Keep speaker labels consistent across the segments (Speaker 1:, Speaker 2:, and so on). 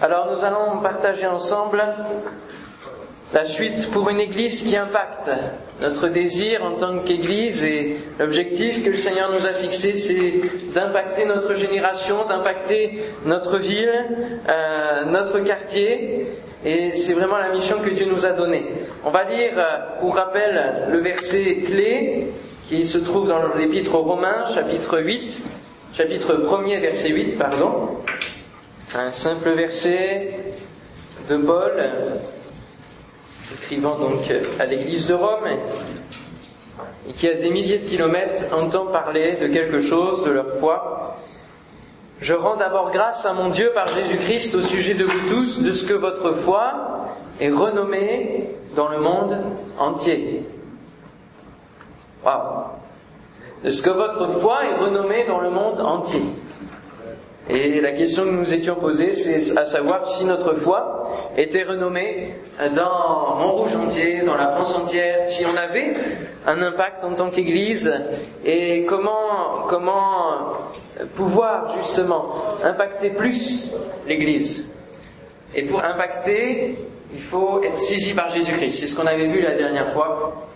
Speaker 1: Alors nous allons partager ensemble la suite pour une Église qui impacte. Notre désir en tant qu'Église et l'objectif que le Seigneur nous a fixé, c'est d'impacter notre génération, d'impacter notre ville, euh, notre quartier. Et c'est vraiment la mission que Dieu nous a donnée. On va lire, euh, pour rappel, le verset clé qui se trouve dans l'Épître aux Romains, chapitre 8, chapitre 1er, verset 8, pardon. Un simple verset de Paul, écrivant donc à l'église de Rome, et qui a des milliers de kilomètres entend parler de quelque chose, de leur foi. Je rends d'abord grâce à mon Dieu par Jésus-Christ au sujet de vous tous, de ce que votre foi est renommée dans le monde entier. Waouh De ce que votre foi est renommée dans le monde entier. Et la question que nous étions posée, c'est à savoir si notre foi était renommée dans Montrouge entier, dans la France entière, si on avait un impact en tant qu'Église, et comment, comment pouvoir justement impacter plus l'Église. Et pour impacter, il faut être saisi par Jésus-Christ. C'est ce qu'on avait vu la dernière fois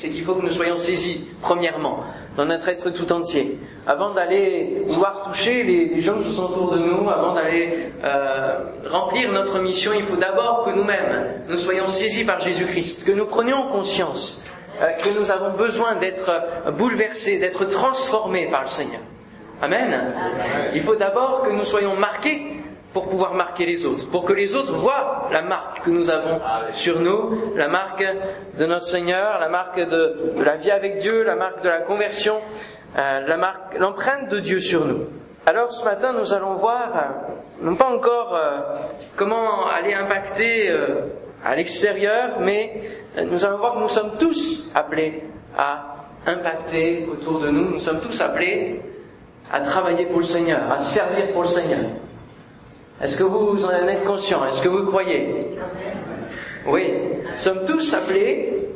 Speaker 1: c'est qu'il faut que nous soyons saisis, premièrement, dans notre être tout entier. Avant d'aller vouloir toucher les, gens qui sont autour de nous, avant d'aller euh, remplir notre mission, il faut d'abord que nous-mêmes, nous soyons saisis par Jésus-Christ, que nous prenions conscience euh, que nous avons besoin d'être bouleversés, d'être transformés par le Seigneur. Amen. Il faut d'abord que nous soyons marqués pour pouvoir marquer les autres, pour que les autres voient la marque que nous avons sur nous, la marque de notre Seigneur, la marque de, la vie avec Dieu, la marque de la conversion, euh, la marque, l'empreinte de Dieu sur nous. Alors ce matin, nous allons voir, euh, non pas encore euh, comment aller impacter à l'extérieur, mais nous allons voir que nous sommes tous appelés à impacter autour de nous, nous sommes tous appelés à travailler pour le Seigneur, à servir pour le Seigneur. Est-ce que vous en êtes conscient? Est-ce que vous croyez? Oui. Nous sommes tous appelés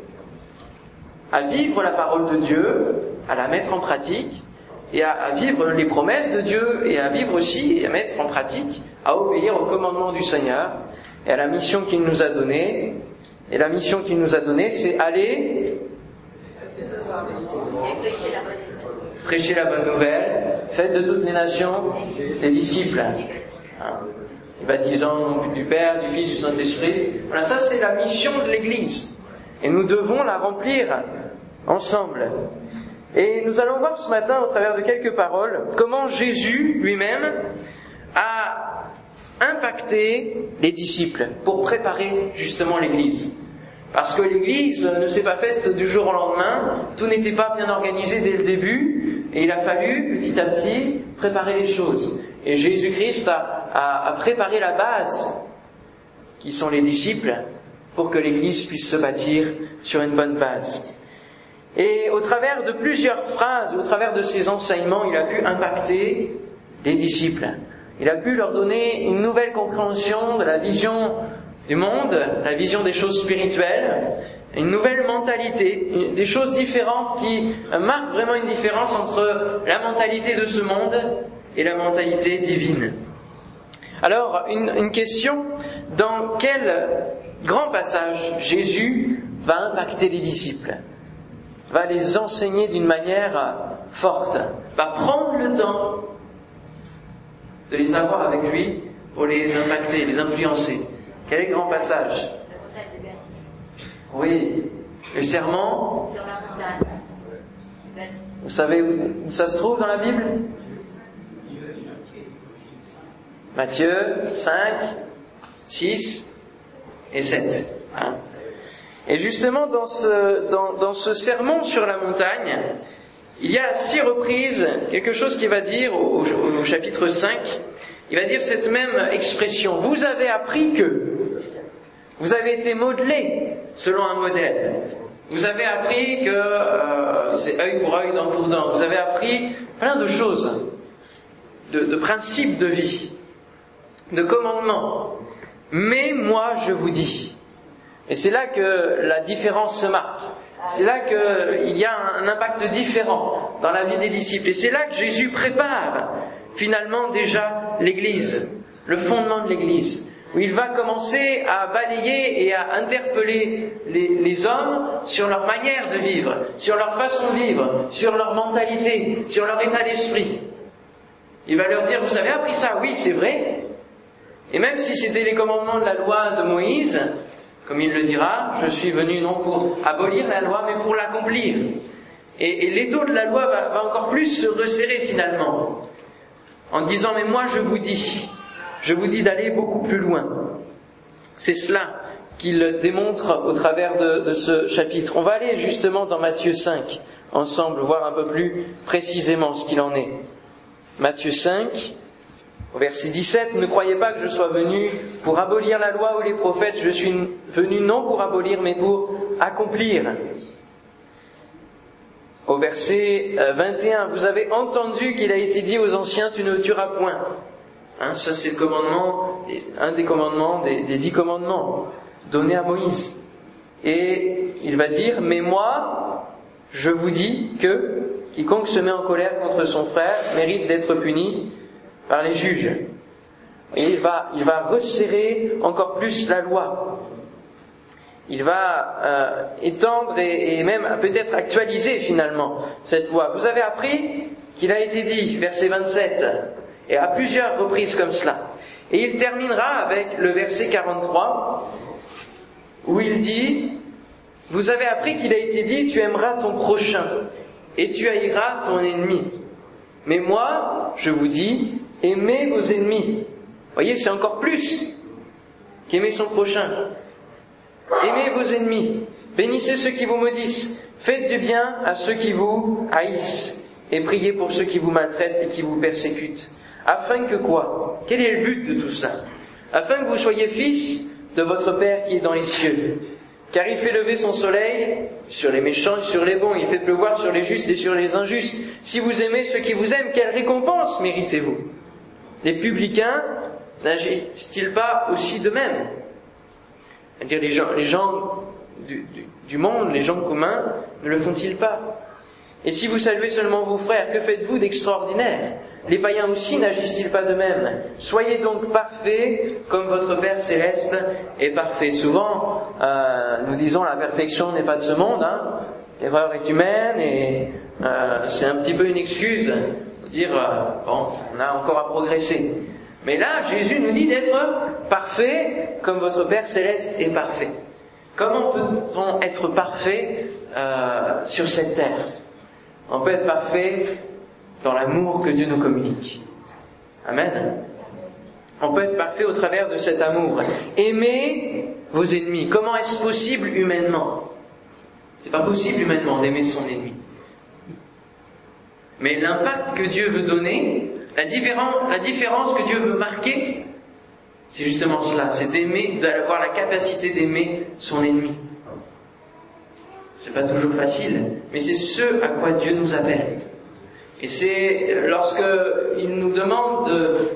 Speaker 1: à vivre la parole de Dieu, à la mettre en pratique, et à, vivre les promesses de Dieu, et à vivre aussi, et à mettre en pratique, à obéir au commandement du Seigneur, et à la mission qu'il nous a donnée. Et la mission qu'il nous a donnée, c'est aller prêcher la bonne nouvelle, faites de toutes les nations des disciples. Baptisant nom du Père, du Fils, du Saint-Esprit. Voilà, ça c'est la mission de l'Église. Et nous devons la remplir ensemble. Et nous allons voir ce matin, au travers de quelques paroles, comment Jésus lui-même a impacté les disciples pour préparer justement l'Église. Parce que l'Église ne s'est pas faite du jour au lendemain, tout n'était pas bien organisé dès le début, et il a fallu petit à petit préparer les choses. Et Jésus-Christ a, préparé la base, qui sont les disciples, pour que l'Église puisse se bâtir sur une bonne base. Et au travers de plusieurs phrases, au travers de ses enseignements, il a pu impacter les disciples. Il a pu leur donner une nouvelle compréhension de la vision du monde, la vision des choses spirituelles, une nouvelle mentalité, des choses différentes qui marquent vraiment une différence entre la mentalité de ce monde et la mentalité divine. Alors, une, une question, dans quel grand passage Jésus va impacter les disciples, va les enseigner d'une manière forte, va prendre le temps de les avoir avec lui pour les impacter, les influencer? Quel est le grand passage? Oui, le serment. Sur la montagne. Vous savez où ça se trouve dans la Bible? Matthieu 5, 6 et 7. Hein. et justement, dans ce, sermon sur la montagne, il y a à six reprises quelque chose qui va dire au, au, chapitre 5, il va dire cette même expression. Vous avez appris que, vous avez été modelé selon un modèle. Vous avez appris que euh, c'est œil pour œil, dent pour dent. Vous avez appris plein de choses, de principes de vie de commandement. Mais moi, je vous dis. Et c'est là que la différence se marque. C'est là qu'il y a un impact différent dans la vie des disciples. Et c'est là que Jésus prépare finalement déjà l'Église, le fondement de l'Église. où il va commencer à balayer et à interpeller les, hommes sur leur manière de vivre, sur leur façon de vivre, sur leur mentalité, sur leur état d'esprit. Il va leur dire, vous avez appris ça? Oui, c'est vrai. Et même si c'était les commandements de la loi de Moïse, comme il le dira, je suis venu non pour abolir la loi, mais pour l'accomplir. Et, l'étau de la loi va encore plus se resserrer finalement, en disant, mais moi je vous dis, je vous dis d'aller beaucoup plus loin. C'est cela qu'il démontre au travers de, ce chapitre. On va aller justement dans Matthieu 5 ensemble, voir un peu plus précisément ce qu'il en est. Matthieu 5, au verset 17, ne croyez pas que je sois venu pour abolir la loi ou les prophètes, je suis venu non pour abolir, mais pour accomplir. Au verset 21, euh, vous avez entendu qu'il a été dit aux anciens, tu ne tueras point. Hein, ça, c'est le commandement, un des commandements, des, dix commandements donnés à Moïse. Et il va dire, mais moi, je vous dis que quiconque se met en colère contre son frère mérite d'être puni par les juges. Et il va, il va resserrer encore plus la loi. Il va euh, étendre et, et même peut-être actualiser finalement cette loi. Vous avez appris qu'il a été dit, verset 27, et à plusieurs reprises comme cela. Et il terminera avec le verset 43 où il dit, vous avez appris qu'il a été dit, tu aimeras ton prochain et tu haïras ton ennemi. Mais moi, je vous dis, aimez vos ennemis. Voyez, c'est encore plus qu'aimer son prochain. Aimez vos ennemis, bénissez ceux qui vous maudissent, faites du bien à ceux qui vous haïssent, et priez pour ceux qui vous maltraitent et qui vous persécutent afin que quoi? Quel est le but de tout cela? Afin que vous soyez fils de votre Père qui est dans les cieux. Car il fait lever son soleil sur les méchants et sur les bons, il fait pleuvoir sur les justes et sur les injustes. Si vous aimez ceux qui vous aiment, quelle récompense méritez-vous? Les publicains n'agissent-ils pas aussi de même C'est-à-dire les gens, du, du monde, les gens communs, ne le font-ils pas? Et si vous saluez seulement vos frères, que faites-vous d'extraordinaire? Les païens aussi n'agissent-ils pas de même Soyez donc parfaits comme votre Père céleste est parfait. Souvent, euh, nous disons la perfection n'est pas de ce monde. Hein. L'erreur est humaine et euh, c'est un petit peu une excuse dire euh, bon, on a encore à progresser. Mais là, Jésus nous dit d'être parfait comme votre Père céleste est parfait. Comment peut-on être parfait sur cette terre? On peut être parfait dans l'amour que Dieu nous communique. Amen. On peut être parfait au travers de cet amour. Aimez vos ennemis. Comment est-ce possible humainement? C'est pas possible humainement d'aimer son ennemi. Mais l'impact que Dieu veut donner, la, différence que Dieu veut marquer, c'est justement cela, c'est d'aimer, d'avoir la capacité d'aimer son ennemi. C'est pas toujours facile, mais c'est ce à quoi Dieu nous appelle. Et c'est lorsque il nous demande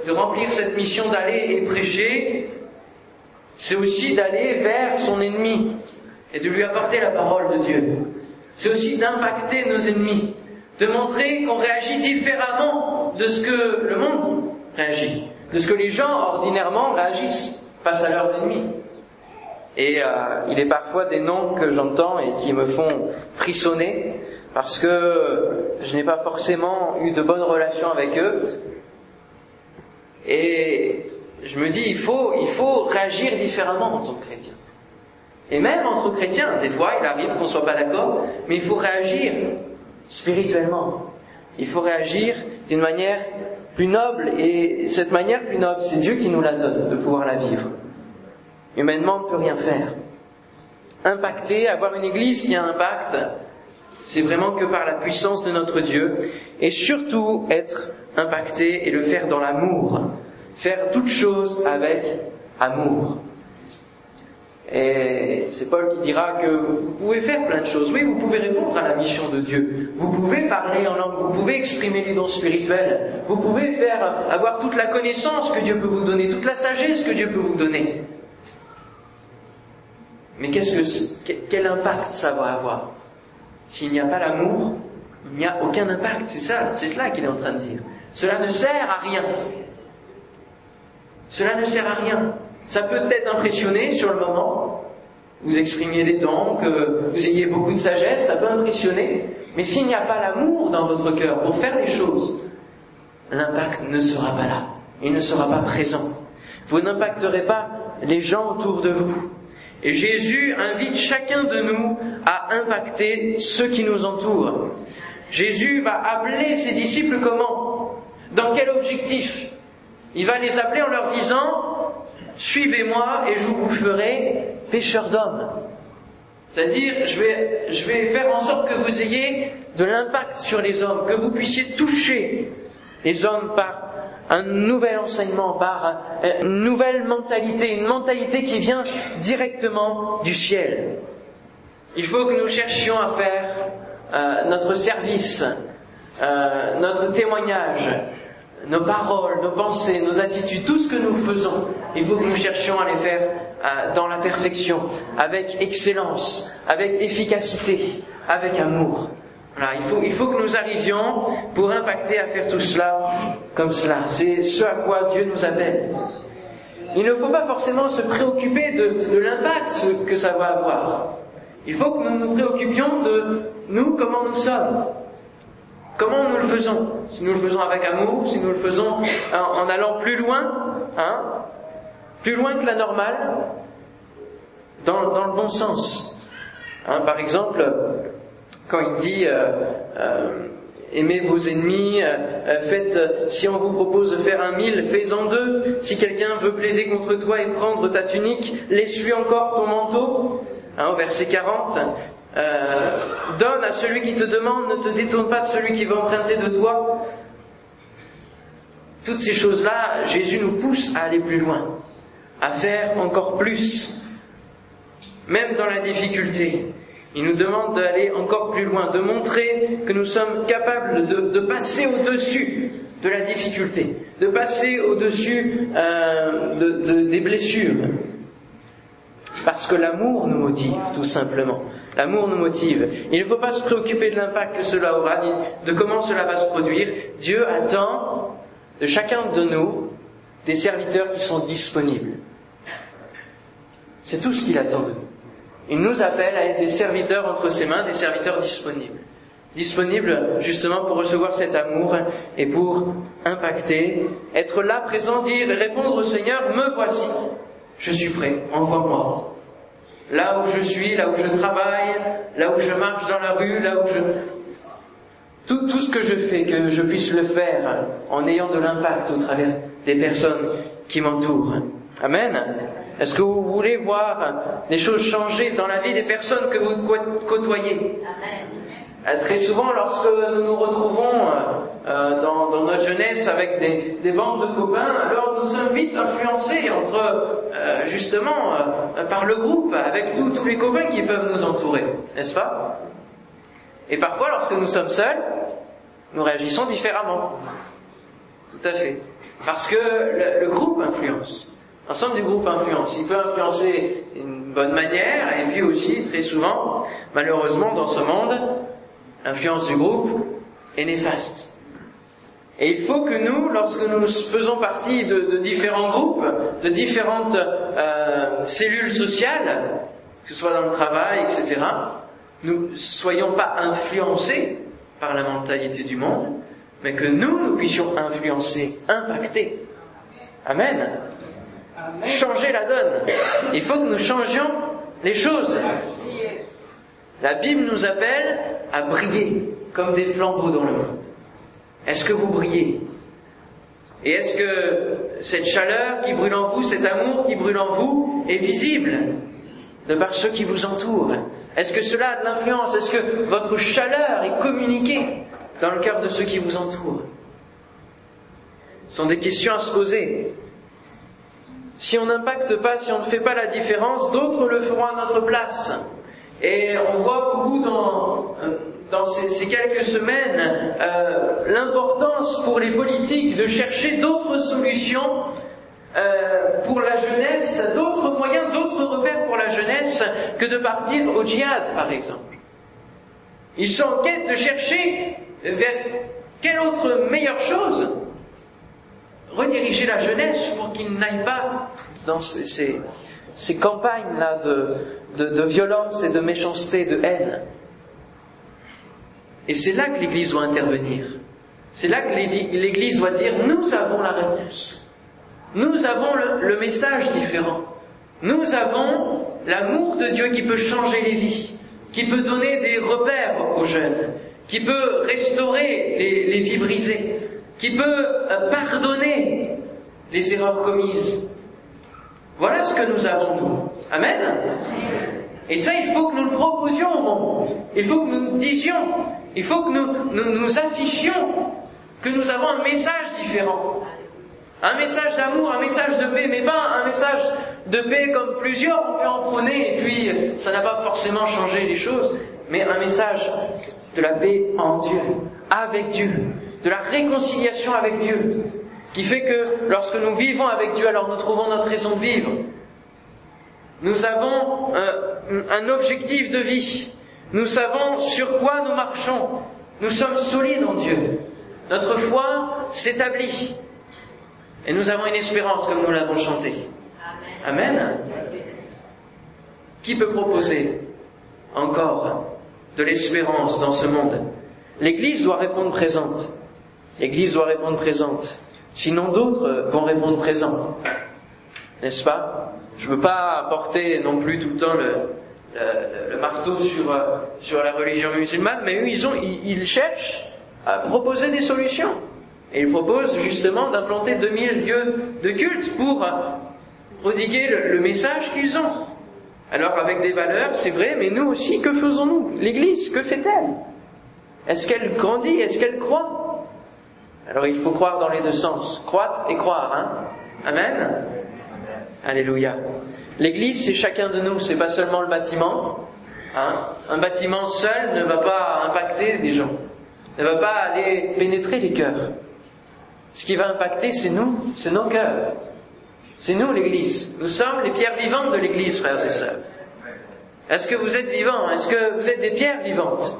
Speaker 1: de, remplir cette mission d'aller et prêcher, c'est aussi d'aller vers son ennemi et de lui apporter la parole de Dieu. C'est aussi d'impacter nos ennemis, de montrer qu'on réagit différemment de ce que le monde réagit, de ce que les gens ordinairement réagissent face à leurs ennemis. Et euh, il est parfois des noms que j'entends et qui me font frissonner parce que je n'ai pas forcément eu de bonnes relations avec eux. Et je me dis, il faut, il faut réagir différemment en tant que chrétien. Et même entre chrétiens, des fois, il arrive qu'on ne soit pas d'accord, mais il faut réagir spirituellement. Il faut réagir d'une manière plus noble, et cette manière plus noble, c'est Dieu qui nous la donne, de pouvoir la vivre. Humainement, on ne peut rien faire. Impacter, avoir une église qui a un impact, c'est vraiment que par la puissance de notre Dieu, et surtout être impacté et le faire dans l'amour. Faire toutes choses avec amour. Et c'est Paul qui dira que vous pouvez faire plein de choses. Oui, vous pouvez répondre à la mission de Dieu. Vous pouvez parler en langue, vous pouvez exprimer les dons spirituels. Vous pouvez faire, avoir toute la connaissance que Dieu peut vous donner, toute la sagesse que Dieu peut vous donner. Mais qu'est-ce que, quel impact ça va avoir? S'il n'y a pas l'amour, il n'y a aucun impact. C'est ça, c'est cela qu'il est en train de dire. Cela ne sert à rien. Cela ne sert à rien. Ça peut peut-être impressionner sur le moment, vous exprimiez des dons, que vous ayez beaucoup de sagesse, ça peut impressionner, mais s'il n'y a pas l'amour dans votre cœur pour faire les choses, l'impact ne sera pas là, il ne sera pas présent. Vous n'impacterez pas les gens autour de vous. Et Jésus invite chacun de nous à impacter ceux qui nous entourent. Jésus va appeler ses disciples comment? Dans quel objectif? Il va les appeler en leur disant Suivez-moi et je vous ferai pécheurs d'hommes. C'est-à-dire, je vais, je vais faire en sorte que vous ayez de l'impact sur les hommes, que vous puissiez toucher les hommes par un nouvel enseignement, par une nouvelle mentalité, une mentalité qui vient directement du ciel. Il faut que nous cherchions à faire euh, notre service, euh, notre témoignage, nos paroles, nos pensées, nos attitudes, tout ce que nous faisons, il faut que nous cherchions à les faire euh, dans la perfection, avec excellence, avec efficacité, avec amour. Voilà, il faut, il faut que nous arrivions pour impacter à faire tout cela comme cela. C'est ce à quoi Dieu nous appelle. Il ne faut pas forcément se préoccuper de, de l'impact que ça va avoir. Il faut que nous nous préoccupions de nous, comment nous sommes. Comment nous le faisons? Si nous le faisons avec amour, si nous le faisons en, allant plus loin, hein, plus loin que la normale, dans, le bon sens. Hein, par exemple, quand il dit euh, euh, aimez vos ennemis, euh, faites, si on vous propose de faire un mille, fais-en deux. Si quelqu'un veut plaider contre toi et prendre ta tunique, laisse-lui encore ton manteau. Hein, au verset 40, donne à celui qui te demande, ne te détourne pas de celui qui va emprunter de toi. Toutes ces choses-là, Jésus nous pousse à aller plus loin, à faire encore plus, même dans la difficulté. Il nous demande d'aller encore plus loin, de montrer que nous sommes capables de, passer au-dessus de la difficulté, de passer au-dessus euh, des blessures. Parce que l'amour nous motive, tout simplement. L'amour nous motive. Il ne faut pas se préoccuper de l'impact que cela aura, ni de comment cela va se produire. Dieu attend de chacun de nous des serviteurs qui sont disponibles. C'est tout ce qu'il attend de nous. Il nous appelle à être des serviteurs entre ses mains, des serviteurs disponibles. Disponibles justement pour recevoir cet amour et pour impacter, être là, présent, dire, répondre au Seigneur, me voici, je suis prêt, envoie-moi. Là où je suis, là où je travaille, là où je marche dans la rue, là où je... Tout, ce que je fais, que je puisse le faire en ayant de l'impact au travers des personnes qui m'entourent. Amen. Est-ce que vous voulez voir des choses changer dans la vie des personnes que vous côtoyez? Euh, Très souvent, lorsque nous nous retrouvons euh, dans, notre jeunesse avec des, bandes de copains, alors nous sommes vite influencés entre euh, justement par le groupe, avec tous les copains qui peuvent nous entourer, n'est-ce pas? Et parfois, lorsque nous sommes seuls, nous réagissons différemment. Tout à fait. Parce que le groupe influence. L'ensemble du groupe influence. Il peut influencer d'une bonne manière, et puis aussi, très souvent, malheureusement, dans ce monde, l'influence du groupe est néfaste. Et il faut que nous, lorsque nous faisons partie de, différents groupes, de différentes euh, cellules sociales, que ce soit dans le travail, etc., nous soyons pas influencés par la mentalité du monde, mais que nous, nous puissions influencer, impacter. Amen changer la donne. Il faut que nous changions les choses. La Bible nous appelle à briller comme des flambeaux dans le monde. Est-ce que vous brillez? Et est-ce que cette chaleur qui brûle en vous, cet amour qui brûle en vous, est visible de par ceux qui vous entourent? Est-ce que cela a de l'influence? Est-ce que votre chaleur est communiquée dans le cœur de ceux qui vous entourent? Ce sont des questions à se poser. Si on n'impacte pas, si on ne fait pas la différence, d'autres le feront à notre place. Et on voit beaucoup dans, dans ces, quelques semaines euh, l'importance pour les politiques de chercher d'autres solutions euh, pour la jeunesse, d'autres moyens, d'autres repères pour la jeunesse que de partir au djihad, par exemple. Ils sont en quête de chercher vers quelle autre meilleure chose? Rediriger la jeunesse pour qu'ils n'aillent pas dans ces, campagnes-là de, violence et de méchanceté, de haine. Et c'est là que l'Église doit intervenir. C'est là que l'Église doit dire, nous avons la réponse. Nous avons le, message différent. Nous avons l'amour de Dieu qui peut changer les vies, qui peut donner des repères aux jeunes, qui peut restaurer les, les vies brisées, qui peut euh, pardonner les erreurs commises. Voilà ce que nous avons, nous. Amen. Et ça, il faut que nous le proposions au monde. Il faut que nous disions. Il faut que nous, nous, nous affichions que nous avons un message différent. Un message d'amour, un message de paix, mais pas un message de paix comme plusieurs ont pu en prôner, et puis ça n'a pas forcément changé les choses, mais un message de la paix en Dieu, avec Dieu, de la réconciliation avec Dieu, qui fait que lorsque nous vivons avec Dieu, alors nous trouvons notre raison de vivre. Nous avons un, un objectif de vie. Nous savons sur quoi nous marchons. Nous sommes solides en Dieu. Notre foi s'établit. Et nous avons une espérance comme nous l'avons chanté. Amen. Qui peut proposer encore de l'espérance dans ce monde? L'Église doit répondre présente. L'Église doit répondre présente. Sinon d'autres vont répondre présent. N'est-ce pas? Je ne veux pas porter non plus tout le temps le, marteau sur, sur la religion musulmane, mais eux, ils, ont, ils, cherchent à proposer des solutions. Et ils proposent justement d'implanter 2000 lieux de culte pour prodiguer le, le message qu'ils ont. Alors avec des valeurs, c'est vrai, mais nous aussi, que faisons-nous? L'Église, que fait-elle? Est-ce qu'elle grandit? Est-ce qu'elle croît alors il faut croire dans les deux sens. Croître et croire, hein Amen Alléluia. L'église, c'est chacun de nous, c'est pas seulement le bâtiment. Hein Un bâtiment seul ne va pas impacter des gens, ne va pas aller pénétrer les cœurs. Ce qui va impacter, c'est nous, c'est nos cœurs. C'est nous l'église. Nous sommes les pierres vivantes de l'église, frères et sœurs. Est-ce que vous êtes vivants? Est-ce que vous êtes des pierres vivantes?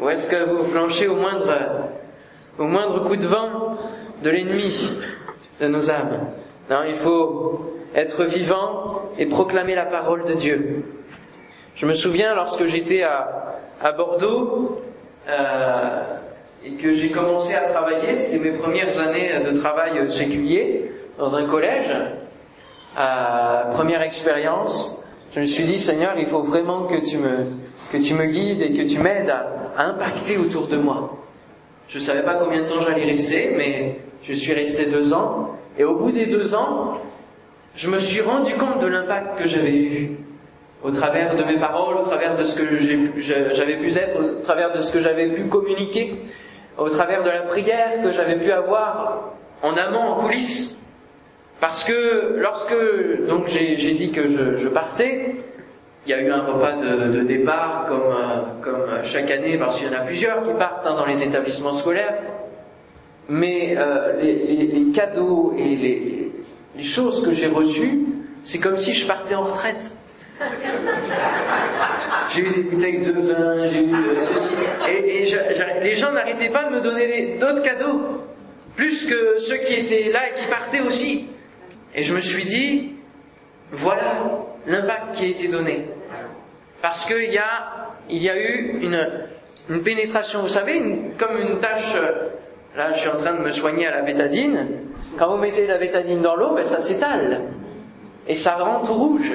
Speaker 1: Ou est-ce que vous flanchez au moindre au moindre coup de vent de l'ennemi de nos âmes. Non, il faut être vivant et proclamer la parole de Dieu. Je me souviens lorsque j'étais à, Bordeaux euh, et que j'ai commencé à travailler, c'était mes premières années de travail séculier dans un collège, euh, première expérience, je me suis dit Seigneur, il faut vraiment que tu me, que tu me guides et que tu m'aides à impacter autour de moi. Je ne savais pas combien de temps j'allais rester, mais je suis resté deux ans. Et au bout des deux ans, je me suis rendu compte de l'impact que j'avais eu au travers de mes paroles, au travers de ce que j'avais pu être, au travers de ce que j'avais pu communiquer, au travers de la prière que j'avais pu avoir en amont, en coulisses. Parce que lorsque donc j'ai dit que je, je partais, il y a eu un repas de, de départ comme, euh, comme chaque année, parce qu'il y en a plusieurs qui partent hein, dans les établissements scolaires. Mais euh, les, les, les, cadeaux et les, les choses que j'ai reçues, c'est comme si je partais en retraite. J'ai eu des bouteilles de vin, j'ai eu de ceci. Et, et les gens n'arrêtaient pas de me donner d'autres cadeaux, plus que ceux qui étaient là et qui partaient aussi. Et je me suis dit, voilà l'impact qui a été donné. Parce qu'il y a, il y a eu une, une pénétration, vous savez, comme une tâche, là je suis en train de me soigner à la bétadine, quand vous mettez la bétadine dans l'eau, ben, ça s'étale. Et ça rend tout rouge.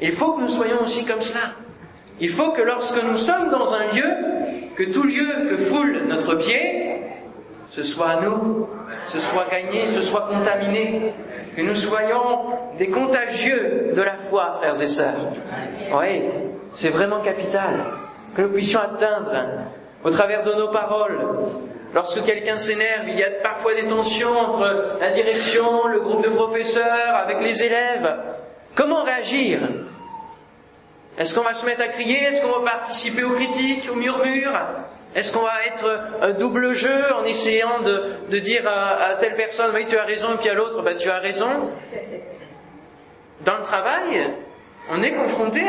Speaker 1: Il faut que nous soyons aussi comme cela. Il faut que lorsque nous sommes dans un lieu, que tout lieu que foule notre pied, ce soit à nous, ce soit gagné, ce soit contaminé, que nous soyons des contagieux de la foi, frères et sœurs. Oui, c'est vraiment capital. Que nous puissions atteindre, au travers de nos paroles, lorsque quelqu'un s'énerve, il y a parfois des tensions entre la direction, le groupe de professeurs, avec les élèves. Comment réagir? Est-ce qu'on va se mettre à crier? Est-ce qu'on va participer aux critiques, aux murmures? Est-ce qu'on va être un double jeu en essayant de, dire à, telle personne oui tu as raison et puis à l'autre bah, tu as raison? Dans le travail, on est confronté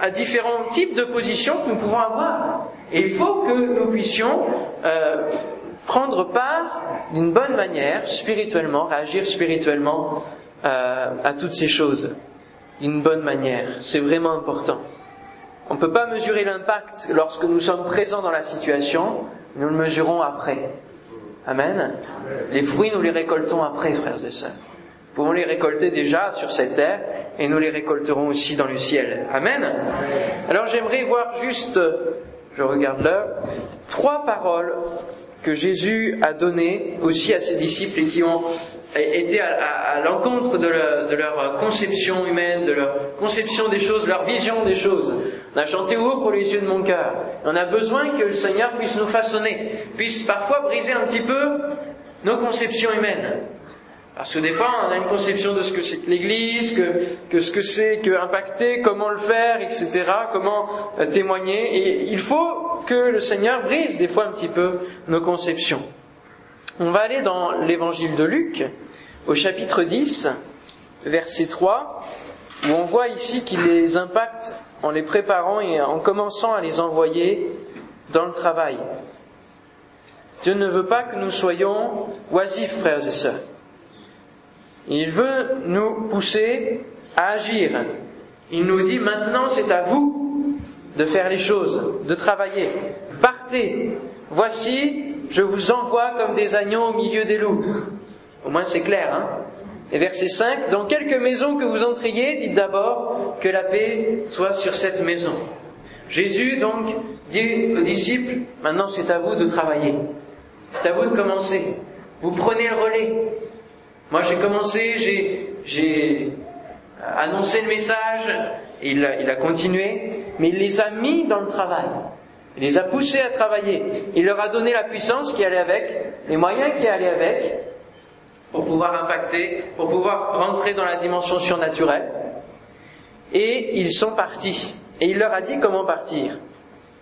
Speaker 1: à, différents types de positions que nous pouvons avoir. Et il faut que nous puissions euh, prendre part d'une bonne manière, spirituellement, réagir spirituellement euh, à toutes ces choses, d'une bonne manière. C'est vraiment important. On ne peut pas mesurer l'impact lorsque nous sommes présents dans la situation, nous le mesurons après. Amen. Les fruits, nous les récoltons après, frères et sœurs. Nous pouvons les récolter déjà sur cette terre et nous les récolterons aussi dans le ciel. Amen. Alors j'aimerais voir juste, je regarde l'heure, trois paroles que Jésus a données aussi à ses disciples et qui ont été à, l'encontre de, de, leur conception humaine, de leur conception des choses, leur vision des choses. On a chanté Ouvre les yeux de mon cœur. On a besoin que le Seigneur puisse nous façonner, puisse parfois briser un petit peu nos conceptions humaines. Parce que des fois, on a une conception de ce que c'est que l'Église, que, que, ce que c'est que impacter, comment le faire, etc., comment euh, témoigner. Et il faut que le Seigneur brise des fois un petit peu nos conceptions. On va aller dans l'évangile de Luc, au chapitre 10, verset 3, où on voit ici qu'il les impacte en les préparant et en commençant à les envoyer dans le travail. Dieu ne veut pas que nous soyons oisifs, frères et sœurs. Il veut nous pousser à agir. Il nous dit maintenant c'est à vous de faire les choses, de travailler. Partez. Voici, je vous envoie comme des agneaux au milieu des loups. Au moins c'est clair, hein Et verset 5, dans quelque maison que vous entriez, dites d'abord que la paix soit sur cette maison. Jésus donc dit aux disciples, maintenant c'est à vous de travailler. C'est à vous de commencer. Vous prenez le relais. Moi, j'ai commencé, j'ai annoncé le message, il il a continué, mais il les a mis dans le travail. Il les a poussés à travailler. Il leur a donné la puissance qui allait avec, les moyens qui allaient avec, pour pouvoir impacter, pour pouvoir rentrer dans la dimension surnaturelle. Et ils sont partis. Et il leur a dit comment partir.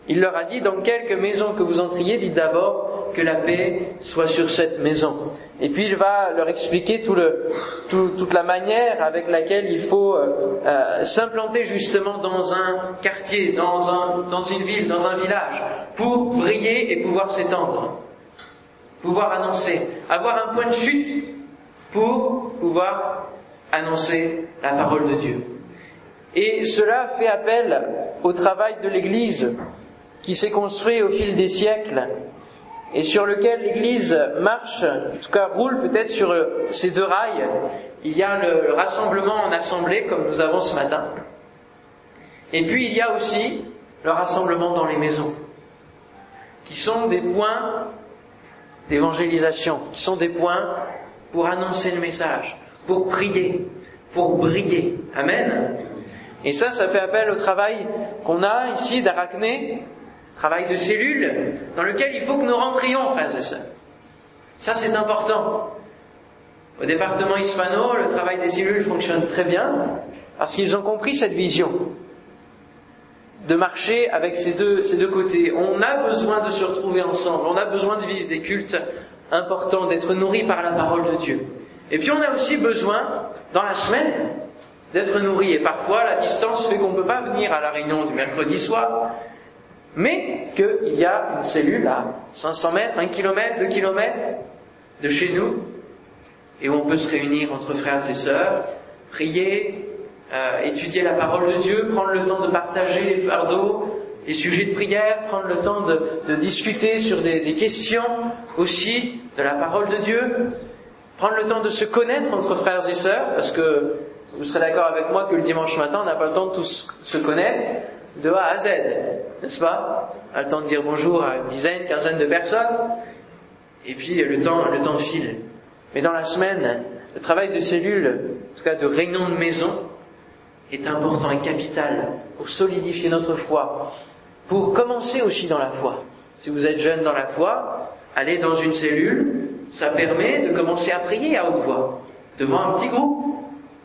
Speaker 1: Il leur a dit, dans quelque maison que vous entriez, dites d'abord que la paix soit sur cette maison. Et puis il va leur expliquer toute la manière avec laquelle il faut euh, euh, s'implanter justement dans un quartier, dans une ville, dans un village, pour briller et pouvoir s'étendre, pouvoir annoncer, avoir un point de chute pour pouvoir annoncer la parole de Dieu. Et cela fait appel au travail de l'Église qui s'est construit au fil des siècles et sur lequel l'Église marche, en tout cas roule peut-être sur ces deux rails. Il y a le rassemblement en assemblée, comme nous avons ce matin. Et puis il y a aussi le rassemblement dans les maisons, qui sont des points d'évangélisation, qui sont des points pour annoncer le message, pour prier, pour briller. Amen. Et ça, ça fait appel au travail qu'on a ici d'Arachné, travail de cellule, dans lequel il faut que nous rentrions, frères et sœurs. Ça, c'est important. Au département hispano, le travail des cellules fonctionne très bien, parce qu'ils ont compris cette vision de marcher avec ces deux, ces deux côtés. On a besoin de se retrouver ensemble, on a besoin de vivre des cultes importants, d'être nourris par la parole de Dieu. Et puis on a aussi besoin, dans la semaine, d'être nourris. Et parfois, la distance fait qu'on ne peut pas venir à la réunion du mercredi soir mais qu'il y a une cellule à 500 mètres, 1 km, 2 km de chez nous, et où on peut se réunir entre frères et sœurs, prier, euh, étudier la parole de Dieu, prendre le temps de partager les fardeaux, les sujets de prière, prendre le temps de, discuter sur des, des, questions aussi de la parole de Dieu, prendre le temps de se connaître entre frères et sœurs, parce que vous serez d'accord avec moi que le dimanche matin, on n'a pas le temps de tous se connaître, de A à Z, n'est-ce pas A le temps de dire bonjour à une dizaine, quinzaine de personnes, et puis le temps, le temps file. Mais dans la semaine, le travail de cellule, en tout cas de réunion de maison, est important et capital pour solidifier notre foi, pour commencer aussi dans la foi. Si vous êtes jeune dans la foi, aller dans une cellule, ça permet de commencer à prier à haute voix, devant un petit groupe.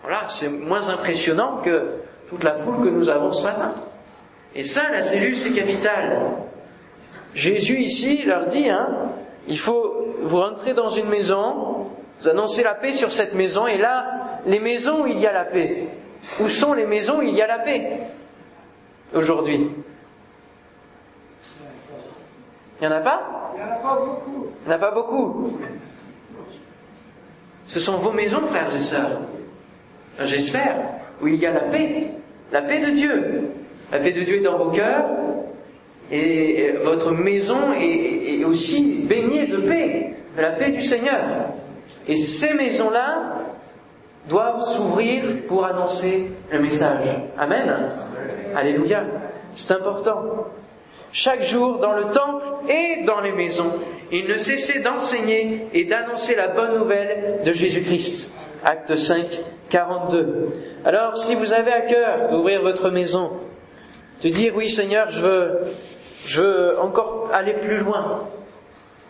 Speaker 1: Voilà, c'est moins impressionnant que toute la foule que nous avons ce matin. Et ça, la cellule, c'est capital. Jésus ici leur dit, hein, il faut vous rentrer dans une maison, vous annoncez la paix sur cette maison, et là, les maisons où il y a la paix. Où sont les maisons où il y a la paix aujourd'hui? Il n'y en a pas?
Speaker 2: Il n'y en a pas beaucoup.
Speaker 1: Il n'y en a pas beaucoup. Ce sont vos maisons, frères et sœurs. J'espère, où il y a la paix, la paix de Dieu. La paix de Dieu est dans vos cœurs, et votre maison est, aussi baignée de paix, de la paix du Seigneur. Et ces maisons-là doivent s'ouvrir pour annoncer le message. Amen. Alléluia. C'est important. Chaque jour, dans le temple et dans les maisons, il ne cessait d'enseigner et d'annoncer la bonne nouvelle de Jésus-Christ. Acte 5, 42. Alors, si vous avez à cœur d'ouvrir votre maison, de dire oui Seigneur, je veux, je veux encore aller plus loin,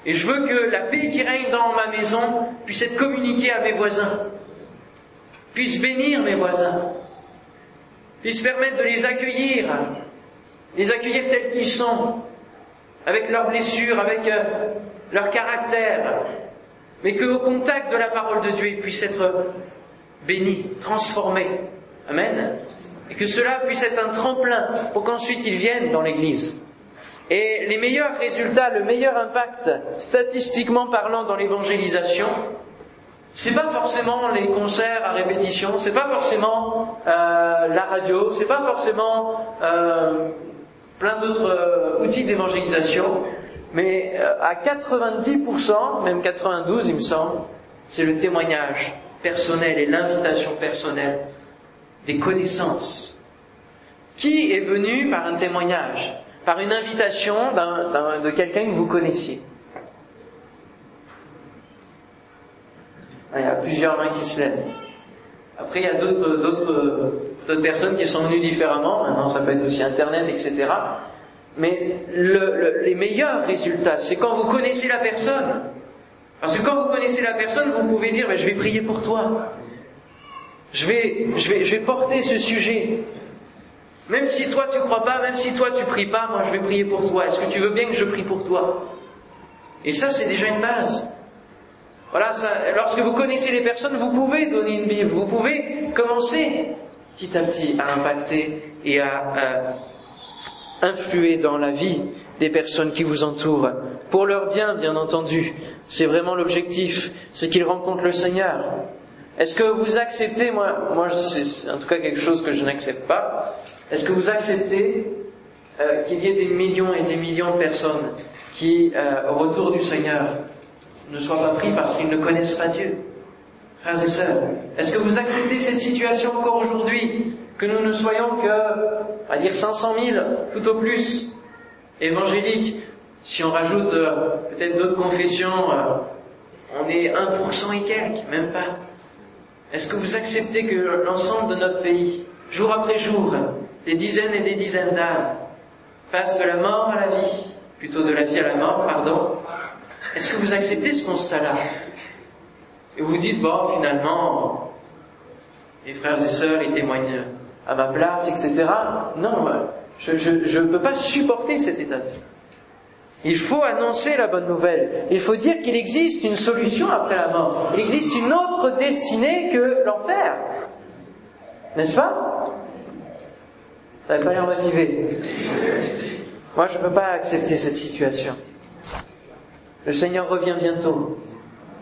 Speaker 1: et je veux que la paix qui règne dans ma maison puisse être communiquée à mes voisins, puisse bénir mes voisins, puisse permettre de les accueillir, les accueillir tels qu'ils sont, avec leurs blessures, avec euh, leur caractère, mais qu'au contact de la parole de Dieu, ils puissent être bénis, transformés. Amen. Et que cela puisse être un tremplin pour qu'ensuite ils viennent dans l'Église. Et les meilleurs résultats, le meilleur impact, statistiquement parlant, dans l'évangélisation, c'est pas forcément les concerts à répétition, c'est pas forcément euh, la radio, c'est pas forcément euh, plein d'autres euh, outils d'évangélisation, mais à 90%, même 92 il me semble, c'est le témoignage personnel et l'invitation personnelle des connaissances. Qui est venu par un témoignage, par une invitation de quelqu'un que vous connaissiez? Ah, Il y a plusieurs mains qui se lèvent. Après, il y a d'autres, d'autres, personnes qui sont venues différemment. Maintenant, ça peut être aussi Internet, etc. Mais les meilleurs résultats, c'est quand vous connaissez la personne. Parce que quand vous connaissez la personne, vous pouvez dire, je vais prier pour toi. Je vais, je, vais, je vais porter ce sujet. Même si toi tu crois pas, même si toi tu pries pas, moi je vais prier pour toi. Est-ce que tu veux bien que je prie pour toi? Et ça, c'est déjà une base. Voilà, lorsque vous connaissez les personnes, vous pouvez donner une Bible, vous pouvez commencer petit à petit à impacter et à, influer dans la vie des personnes qui vous entourent. Pour leur bien, bien entendu. C'est vraiment l'objectif, c'est qu'ils rencontrent le Seigneur. Est-ce que vous acceptez, moi, moi c'est en tout cas quelque chose que je n'accepte pas, est-ce que vous acceptez euh, qu'il y ait des millions et des millions de personnes qui, euh, au retour du Seigneur, ne soient pas pris parce qu'ils ne connaissent pas Dieu? Frères et sœurs, est-ce que vous acceptez cette situation encore aujourd'hui Que nous ne soyons que, à dire 500 000, tout au plus, évangéliques? Si on rajoute euh, peut-être d'autres confessions, on est 1% et quelques, même pas. Est-ce que vous acceptez que l'ensemble de notre pays, jour après jour, des dizaines et des dizaines d'âmes passent de la mort à la vie, plutôt de la vie à la mort, pardon Est-ce que vous acceptez ce constat-là Et vous dites, bon, finalement, les frères et sœurs, ils témoignent à ma place, etc. Non, je ne peux pas supporter cet état de vie. Il faut annoncer la bonne nouvelle. Il faut dire qu'il existe une solution après la mort. Il existe une autre destinée que l'enfer. N'est-ce pas? Vous n'avez pas l'air motivé. Moi, je ne peux pas accepter cette situation. Le Seigneur revient bientôt.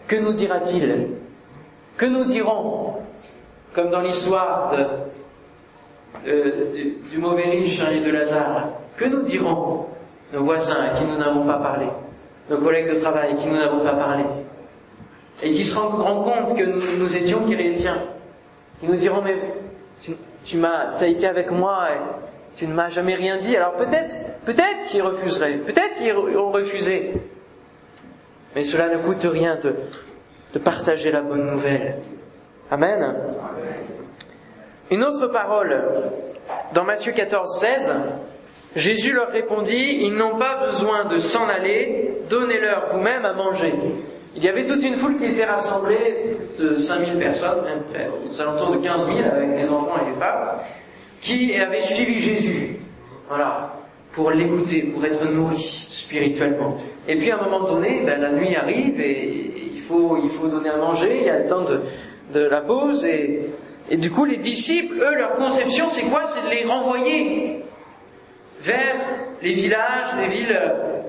Speaker 1: Que nous dira-t-il? Que nous dirons? Comme dans l'histoire du, mauvais riche et de Lazare. Que nous dirons? Nos voisins à qui nous n'avons pas parlé, nos collègues de travail à qui nous n'avons pas parlé, et qui se rendent compte que nous, étions chrétiens. Ils nous diront, mais tu, tu m'as, as été avec moi et tu ne m'as jamais rien dit. Alors peut-être, peut-être qu'ils refuseraient, peut-être qu'ils ont refusé. Mais cela ne coûte rien de, de partager la bonne nouvelle. Amen. Une autre parole dans Matthieu 14, 16. Jésus leur répondit, ils n'ont pas besoin de s'en aller, donnez-leur vous-même à manger. Il y avait toute une foule qui était rassemblée de 5000 personnes, même aux alentours de 15 000 avec les enfants et les femmes, qui avaient suivi Jésus. Voilà. Pour l'écouter, pour être nourris spirituellement. Et puis à un moment donné, ben, la nuit arrive et il faut, il faut donner à manger, il y a le temps de, de la pause et, et du coup les disciples, eux, leur conception c'est quoi? C'est de les renvoyer vers les villages, les villes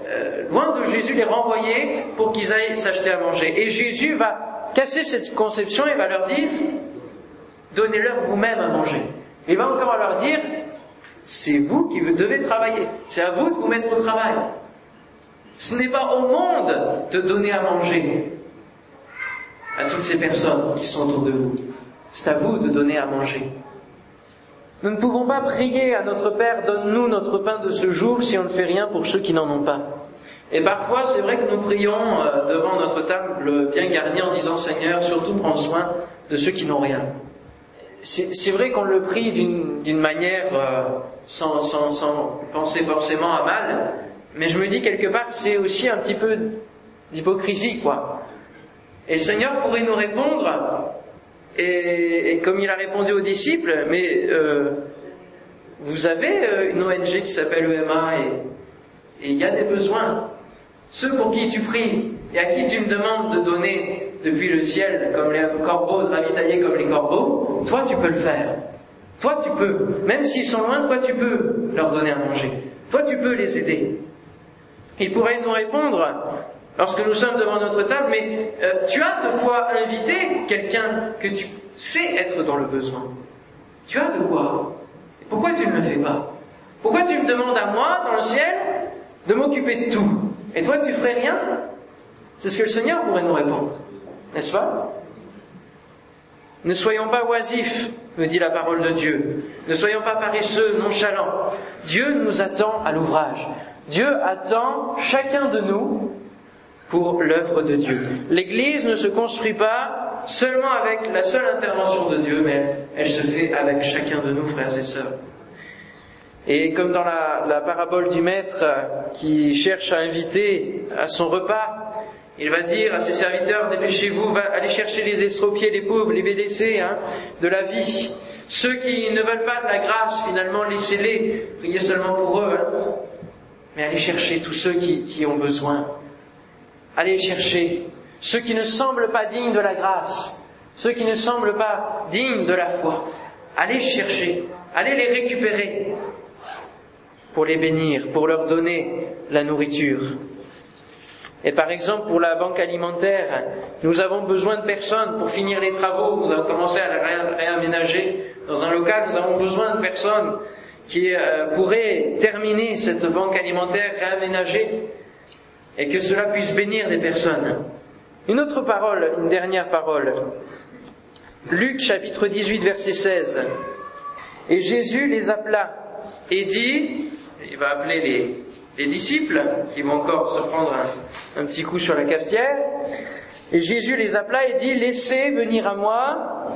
Speaker 1: euh, loin de Jésus, les renvoyer pour qu'ils aillent s'acheter à manger. Et Jésus va casser cette conception et va leur dire, donnez-leur vous-même à manger. Il va encore leur dire, c'est vous qui devez travailler, c'est à vous de vous mettre au travail. Ce n'est pas au monde de donner à manger à toutes ces personnes qui sont autour de vous. C'est à vous de donner à manger. Nous ne pouvons pas prier à notre Père, donne-nous notre pain de ce jour si on ne fait rien pour ceux qui n'en ont pas. Et parfois, c'est vrai que nous prions euh, devant notre table bien garnie en disant Seigneur, surtout prends soin de ceux qui n'ont rien. C'est vrai qu'on le prie d'une manière euh, sans, penser forcément à mal, mais je me dis quelque part c'est aussi un petit peu d'hypocrisie, quoi. Et le Seigneur pourrait nous répondre, et, comme il a répondu aux disciples, mais euh, vous avez euh, une ONG qui s'appelle EMA et il y a des besoins. Ceux pour qui tu pries et à qui tu me demandes de donner depuis le ciel comme les corbeaux, de ravitailler comme les corbeaux, toi tu peux le faire. Toi tu peux. Même s'ils sont loin, toi tu peux leur donner à manger. Toi tu peux les aider. Il pourrait nous répondre, lorsque nous sommes devant notre table, mais euh, tu as de quoi inviter quelqu'un que tu sais être dans le besoin. Tu as de quoi. Pourquoi tu ne le fais pas? Pourquoi tu me demandes à moi, dans le ciel, de m'occuper de tout? Et toi, tu ferais rien? C'est ce que le Seigneur pourrait nous répondre, n'est-ce pas? Ne soyons pas oisifs, me dit la parole de Dieu. Ne soyons pas paresseux, nonchalants. Dieu nous attend à l'ouvrage. Dieu attend chacun de nous pour l'œuvre de Dieu. L'Église ne se construit pas seulement avec la seule intervention de Dieu, mais elle se fait avec chacun de nous, frères et sœurs. Et comme dans la, parabole du maître qui cherche à inviter à son repas, il va dire à ses serviteurs, dépêchez-vous, allez chercher les estropiés, les pauvres, les blessés hein, de la vie. Ceux qui ne veulent pas de la grâce, finalement, laissez-les, priez seulement pour eux. Hein. Mais allez chercher tous ceux qui ont besoin. Allez chercher ceux qui ne semblent pas dignes de la grâce, ceux qui ne semblent pas dignes de la foi. Allez chercher, allez les récupérer pour les bénir, pour leur donner la nourriture. Et par exemple, pour la banque alimentaire, nous avons besoin de personnes pour finir les travaux. Nous avons commencé à réaménager dans un local. Nous avons besoin de personnes qui euh, pourraient terminer cette banque alimentaire réaménagée et que cela puisse bénir des personnes. Une autre parole, une dernière parole. Luc chapitre 18 verset 16. Et Jésus les appela et dit, il va appeler les, les disciples qui vont encore se prendre un, petit coup sur la cafetière. Et Jésus les appela et dit, laissez venir à moi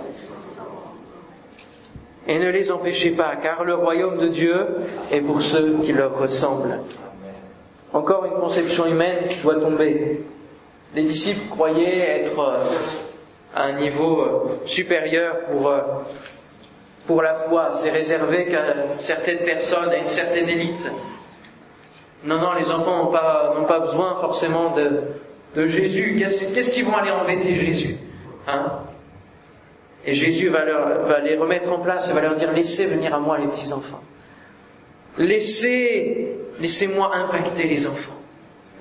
Speaker 1: et ne les empêchez pas, car le royaume de Dieu est pour ceux qui leur ressemblent. Encore une conception humaine qui doit tomber. Les disciples croyaient être euh, à un niveau euh, supérieur pour, euh, pour la foi. C'est réservé qu'à certaines personnes, à une certaine élite. Non, non, les enfants n'ont pas, n'ont pas besoin forcément de, de Jésus. Qu'est-ce, qu'est-ce qu'ils vont aller embêter Jésus hein? Et Jésus va, leur, va les remettre en place et va leur dire laissez venir à moi les petits enfants. Laissez laissez-moi impacter les enfants,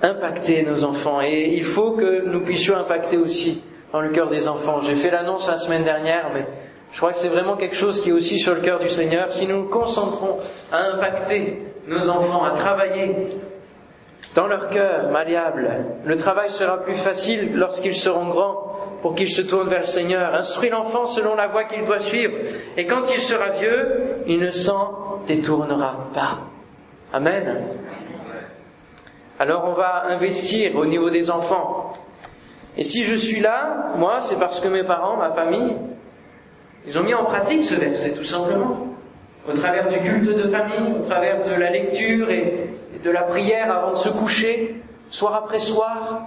Speaker 1: impacter nos enfants. Et il faut que nous puissions impacter aussi dans le cœur des enfants. J'ai fait l'annonce la semaine dernière, mais je crois que c'est vraiment quelque chose qui est aussi sur le cœur du Seigneur. Si nous nous concentrons à impacter nos enfants, à travailler dans leur cœur malléable, le travail sera plus facile lorsqu'ils seront grands pour qu'ils se tournent vers le Seigneur. Instruis l'enfant selon la voie qu'il doit suivre. Et quand il sera vieux, il ne s'en détournera pas. Amen. Alors on va investir au niveau des enfants. Et si je suis là, moi, c'est parce que mes parents, ma famille, ils ont mis en pratique ce verset, tout simplement. Au travers du culte de famille, au travers de la lecture et de la prière avant de se coucher, soir après soir.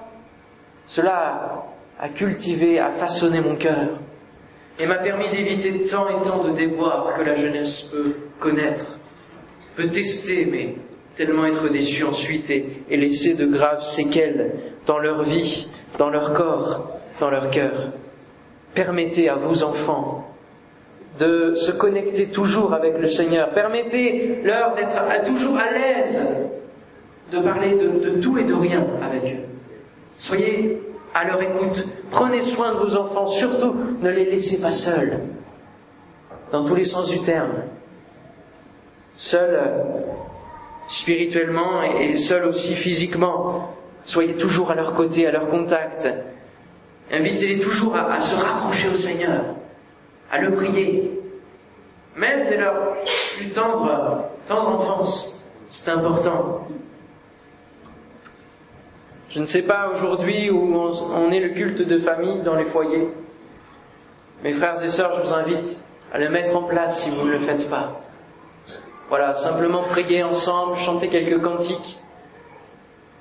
Speaker 1: Cela a cultivé, a façonné mon cœur et m'a permis d'éviter tant et tant de déboires que la jeunesse peut connaître peut tester, mais tellement être déçu ensuite et, laisser de graves séquelles dans leur vie, dans leur corps, dans leur cœur. Permettez à vos enfants de se connecter toujours avec le Seigneur. Permettez-leur d'être toujours à l'aise de parler de, tout et de rien avec eux. Soyez à leur écoute. Prenez soin de vos enfants. Surtout, ne les laissez pas seuls. Dans tous les sens du terme. Seuls euh, spirituellement et seuls aussi physiquement. Soyez toujours à leur côté, à leur contact. Invitez-les toujours à, se raccrocher au Seigneur, à le prier, même dès leur plus tendre, tendre enfance. C'est important. Je ne sais pas aujourd'hui où on est le culte de famille dans les foyers. Mes frères et sœurs, je vous invite à le mettre en place si vous ne le faites pas. Voilà, simplement prier ensemble, chanter quelques cantiques.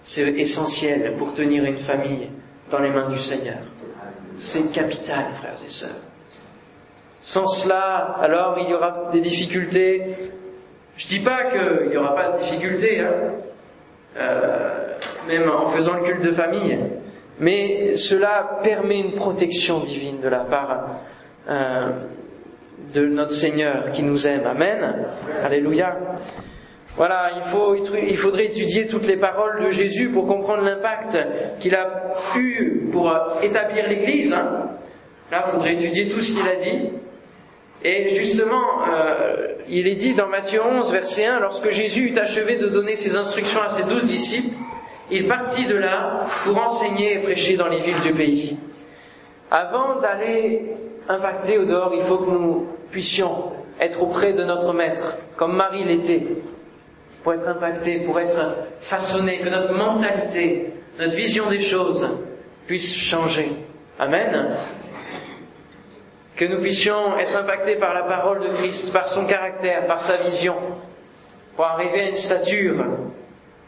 Speaker 1: C'est essentiel pour tenir une famille dans les mains du Seigneur. C'est capital, frères et sœurs. Sans cela, alors il y aura des difficultés. Je dis pas qu'il n'y aura pas de difficultés, hein, euh, même en faisant le culte de famille, mais cela permet une protection divine de la part euh, de notre Seigneur qui nous aime. Amen. Alléluia. Voilà, il, faut, il faudrait étudier toutes les paroles de Jésus pour comprendre l'impact qu'il a eu pour établir l'Église. Hein. Là, il faudrait étudier tout ce qu'il a dit. Et justement, euh, il est dit dans Matthieu 11, verset 1, lorsque Jésus eut achevé de donner ses instructions à ses douze disciples, il partit de là pour enseigner et prêcher dans les villes du pays. Avant d'aller impacter au dehors, il faut que nous puissions être auprès de notre Maître, comme Marie l'était, pour être impacté, pour être façonné, que notre mentalité, notre vision des choses puisse changer. Amen que nous puissions être impactés par la parole de Christ, par son caractère, par sa vision, pour arriver à une stature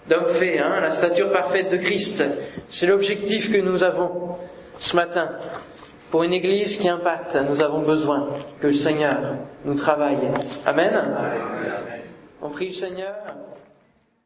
Speaker 1: d'homme fait, hein, la stature parfaite de Christ. C'est l'objectif que nous avons ce matin. Pour une Église qui impacte, nous avons besoin que le Seigneur nous travaille. Amen. On prie le Seigneur.